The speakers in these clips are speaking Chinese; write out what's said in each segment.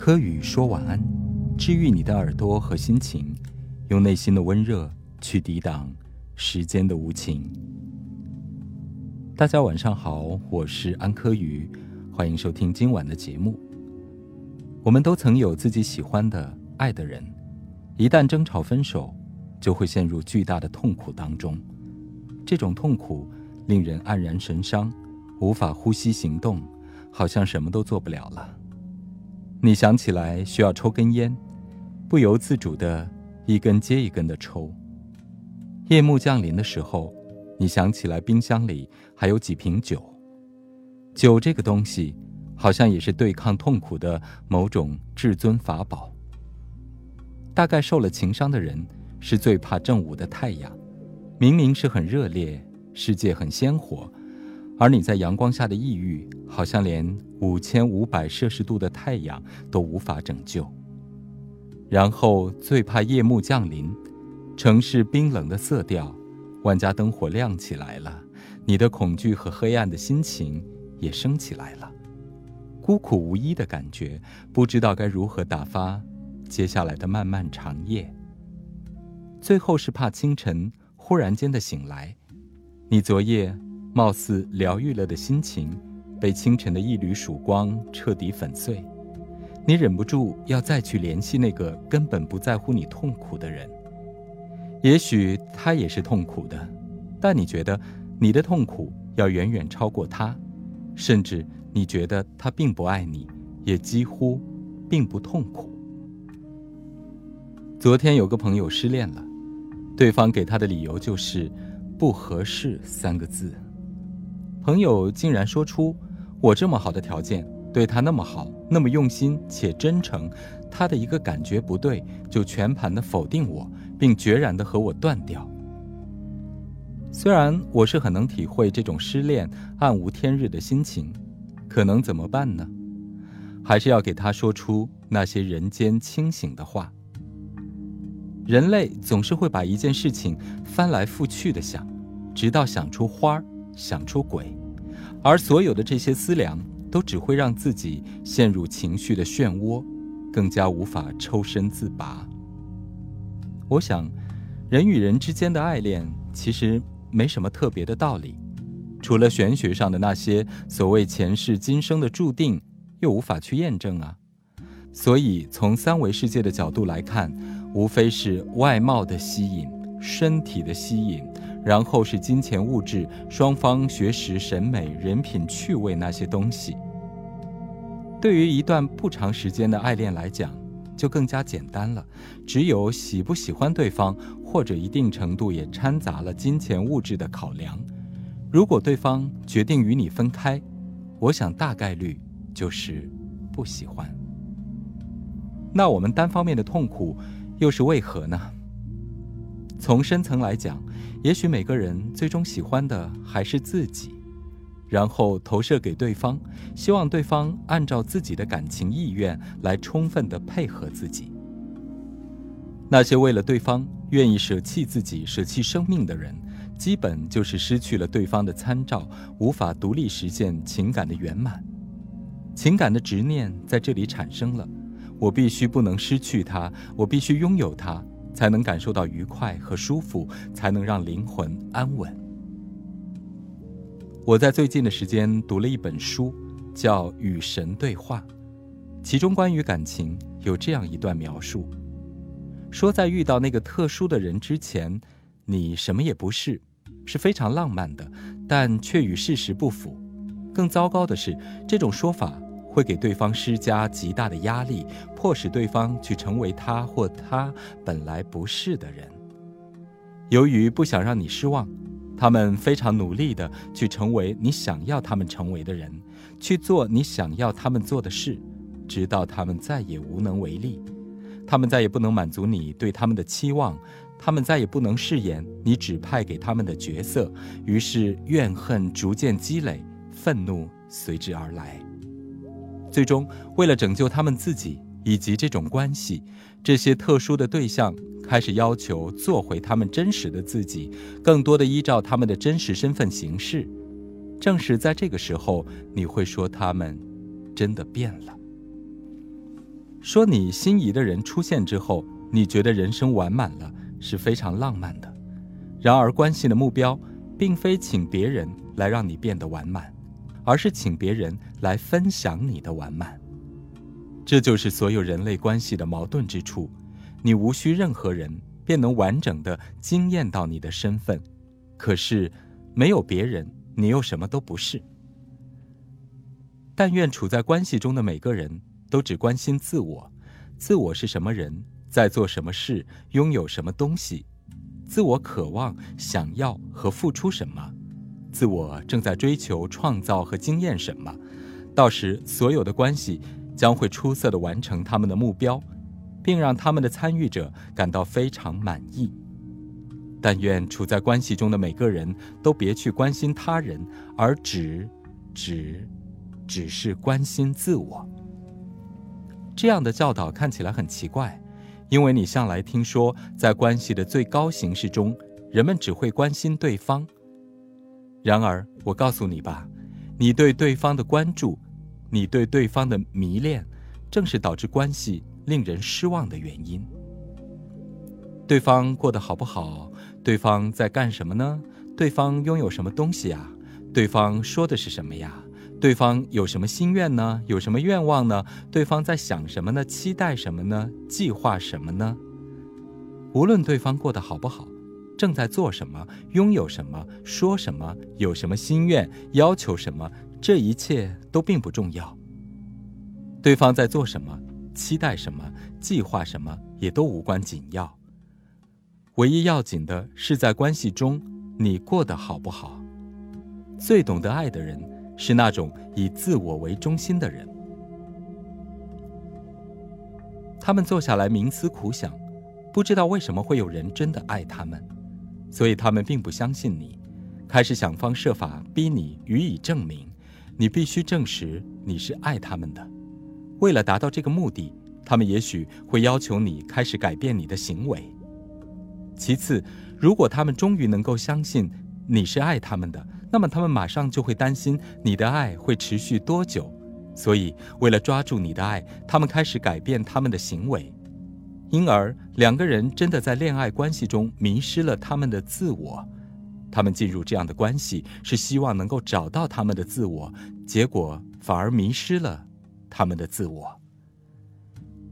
柯宇说晚安，治愈你的耳朵和心情，用内心的温热去抵挡时间的无情。大家晚上好，我是安柯宇，欢迎收听今晚的节目。我们都曾有自己喜欢的、爱的人，一旦争吵分手，就会陷入巨大的痛苦当中。这种痛苦令人黯然神伤，无法呼吸、行动，好像什么都做不了了。你想起来需要抽根烟，不由自主的一根接一根的抽。夜幕降临的时候，你想起来冰箱里还有几瓶酒。酒这个东西，好像也是对抗痛苦的某种至尊法宝。大概受了情伤的人，是最怕正午的太阳。明明是很热烈，世界很鲜活，而你在阳光下的抑郁，好像连五千五百摄氏度的太阳都无法拯救。然后最怕夜幕降临，城市冰冷的色调，万家灯火亮起来了，你的恐惧和黑暗的心情也升起来了，孤苦无依的感觉，不知道该如何打发接下来的漫漫长夜。最后是怕清晨忽然间的醒来，你昨夜貌似疗愈了的心情，被清晨的一缕曙光彻底粉碎。你忍不住要再去联系那个根本不在乎你痛苦的人。也许他也是痛苦的，但你觉得你的痛苦要远远超过他，甚至你觉得他并不爱你，也几乎并不痛苦。昨天有个朋友失恋了，对方给他的理由就是“不合适”三个字。朋友竟然说出：“我这么好的条件。”对他那么好，那么用心且真诚，他的一个感觉不对，就全盘的否定我，并决然的和我断掉。虽然我是很能体会这种失恋暗无天日的心情，可能怎么办呢？还是要给他说出那些人间清醒的话。人类总是会把一件事情翻来覆去的想，直到想出花儿，想出鬼，而所有的这些思量。都只会让自己陷入情绪的漩涡，更加无法抽身自拔。我想，人与人之间的爱恋其实没什么特别的道理，除了玄学上的那些所谓前世今生的注定，又无法去验证啊。所以，从三维世界的角度来看，无非是外貌的吸引、身体的吸引。然后是金钱物质，双方学识、审美、人品、趣味那些东西。对于一段不长时间的爱恋来讲，就更加简单了，只有喜不喜欢对方，或者一定程度也掺杂了金钱物质的考量。如果对方决定与你分开，我想大概率就是不喜欢。那我们单方面的痛苦又是为何呢？从深层来讲，也许每个人最终喜欢的还是自己，然后投射给对方，希望对方按照自己的感情意愿来充分的配合自己。那些为了对方愿意舍弃自己、舍弃生命的人，基本就是失去了对方的参照，无法独立实现情感的圆满。情感的执念在这里产生了，我必须不能失去他，我必须拥有他。才能感受到愉快和舒服，才能让灵魂安稳。我在最近的时间读了一本书，叫《与神对话》，其中关于感情有这样一段描述：说在遇到那个特殊的人之前，你什么也不是，是非常浪漫的，但却与事实不符。更糟糕的是，这种说法。会给对方施加极大的压力，迫使对方去成为他或他本来不是的人。由于不想让你失望，他们非常努力的去成为你想要他们成为的人，去做你想要他们做的事，直到他们再也无能为力。他们再也不能满足你对他们的期望，他们再也不能饰演你指派给他们的角色。于是怨恨逐渐积累，愤怒随之而来。最终，为了拯救他们自己以及这种关系，这些特殊的对象开始要求做回他们真实的自己，更多的依照他们的真实身份行事。正是在这个时候，你会说他们真的变了。说你心仪的人出现之后，你觉得人生完满了，是非常浪漫的。然而，关系的目标并非请别人来让你变得完满，而是请别人来分享你的完满。这就是所有人类关系的矛盾之处。你无需任何人，便能完整的惊艳到你的身份。可是，没有别人，你又什么都不是。但愿处在关系中的每个人都只关心自我：自我是什么人，在做什么事，拥有什么东西；自我渴望、想要和付出什么；自我正在追求、创造和经验什么。到时，所有的关系将会出色的完成他们的目标。并让他们的参与者感到非常满意。但愿处在关系中的每个人都别去关心他人，而只、只、只是关心自我。这样的教导看起来很奇怪，因为你向来听说，在关系的最高形式中，人们只会关心对方。然而，我告诉你吧，你对对方的关注，你对对方的迷恋，正是导致关系。令人失望的原因。对方过得好不好？对方在干什么呢？对方拥有什么东西啊？对方说的是什么呀？对方有什么心愿呢？有什么愿望呢？对方在想什么呢？期待什么呢？计划什么呢？无论对方过得好不好，正在做什么，拥有什么，说什么，有什么心愿，要求什么，这一切都并不重要。对方在做什么？期待什么，计划什么，也都无关紧要。唯一要紧的是，在关系中你过得好不好。最懂得爱的人，是那种以自我为中心的人。他们坐下来冥思苦想，不知道为什么会有人真的爱他们，所以他们并不相信你，开始想方设法逼你予以证明。你必须证实你是爱他们的。为了达到这个目的，他们也许会要求你开始改变你的行为。其次，如果他们终于能够相信你是爱他们的，那么他们马上就会担心你的爱会持续多久。所以，为了抓住你的爱，他们开始改变他们的行为。因而，两个人真的在恋爱关系中迷失了他们的自我。他们进入这样的关系是希望能够找到他们的自我，结果反而迷失了。他们的自我，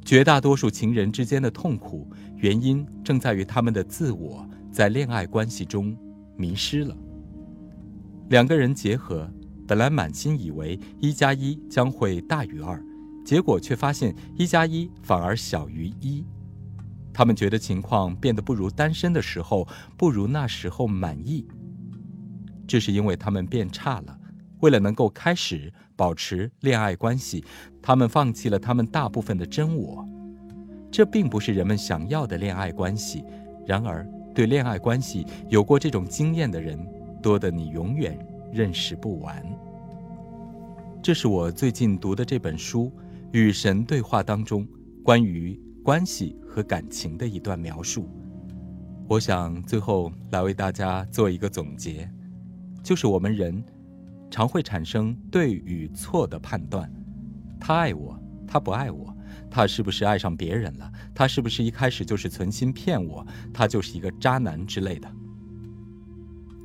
绝大多数情人之间的痛苦原因正在于他们的自我在恋爱关系中迷失了。两个人结合，本来满心以为一加一将会大于二，结果却发现一加一反而小于一。他们觉得情况变得不如单身的时候，不如那时候满意。这是因为他们变差了。为了能够开始保持恋爱关系，他们放弃了他们大部分的真我。这并不是人们想要的恋爱关系。然而，对恋爱关系有过这种经验的人，多得你永远认识不完。这是我最近读的这本书《与神对话》当中关于关系和感情的一段描述。我想最后来为大家做一个总结，就是我们人。常会产生对与错的判断，他爱我，他不爱我，他是不是爱上别人了？他是不是一开始就是存心骗我？他就是一个渣男之类的。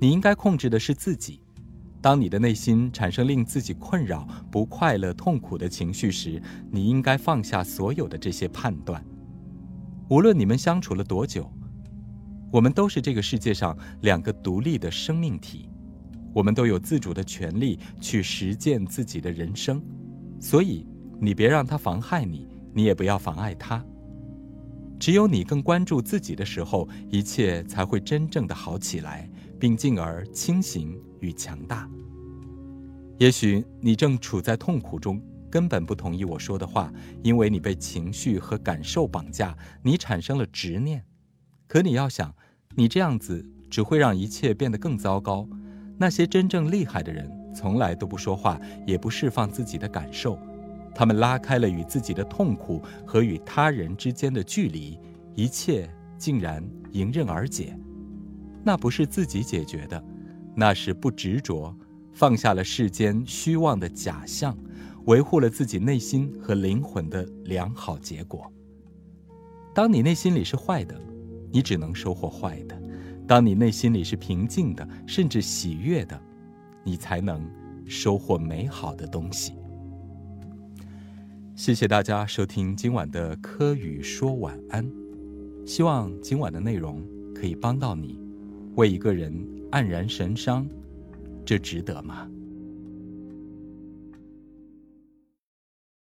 你应该控制的是自己。当你的内心产生令自己困扰、不快乐、痛苦的情绪时，你应该放下所有的这些判断。无论你们相处了多久，我们都是这个世界上两个独立的生命体。我们都有自主的权利去实践自己的人生，所以你别让他妨害你，你也不要妨碍他。只有你更关注自己的时候，一切才会真正的好起来，并进而清醒与强大。也许你正处在痛苦中，根本不同意我说的话，因为你被情绪和感受绑架，你产生了执念。可你要想，你这样子只会让一切变得更糟糕。那些真正厉害的人，从来都不说话，也不释放自己的感受，他们拉开了与自己的痛苦和与他人之间的距离，一切竟然迎刃而解。那不是自己解决的，那是不执着，放下了世间虚妄的假象，维护了自己内心和灵魂的良好结果。当你内心里是坏的，你只能收获坏的；当你内心里是平静的，甚至喜悦的，你才能收获美好的东西。谢谢大家收听今晚的柯宇说晚安，希望今晚的内容可以帮到你。为一个人黯然神伤，这值得吗？